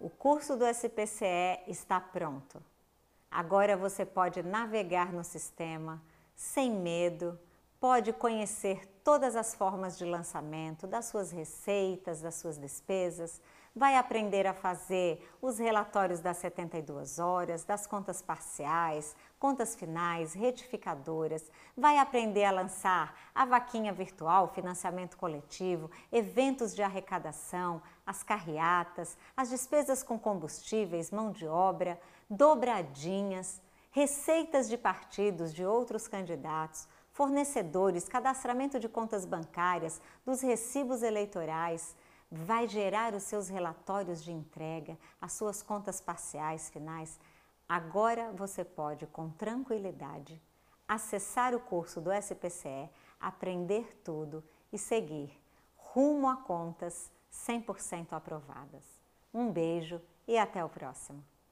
O curso do SPCE está pronto. Agora você pode navegar no sistema sem medo, pode conhecer todas as formas de lançamento, das suas receitas, das suas despesas, vai aprender a fazer os relatórios das 72 horas, das contas parciais, contas finais, retificadoras, vai aprender a lançar a vaquinha virtual, financiamento coletivo, eventos de arrecadação, as carreatas, as despesas com combustíveis, mão de obra, dobradinhas, receitas de partidos de outros candidatos, fornecedores, cadastramento de contas bancárias, dos recibos eleitorais, vai gerar os seus relatórios de entrega, as suas contas parciais finais. Agora você pode, com tranquilidade, acessar o curso do SPCE, aprender tudo e seguir rumo a contas 100% aprovadas. Um beijo e até o próximo!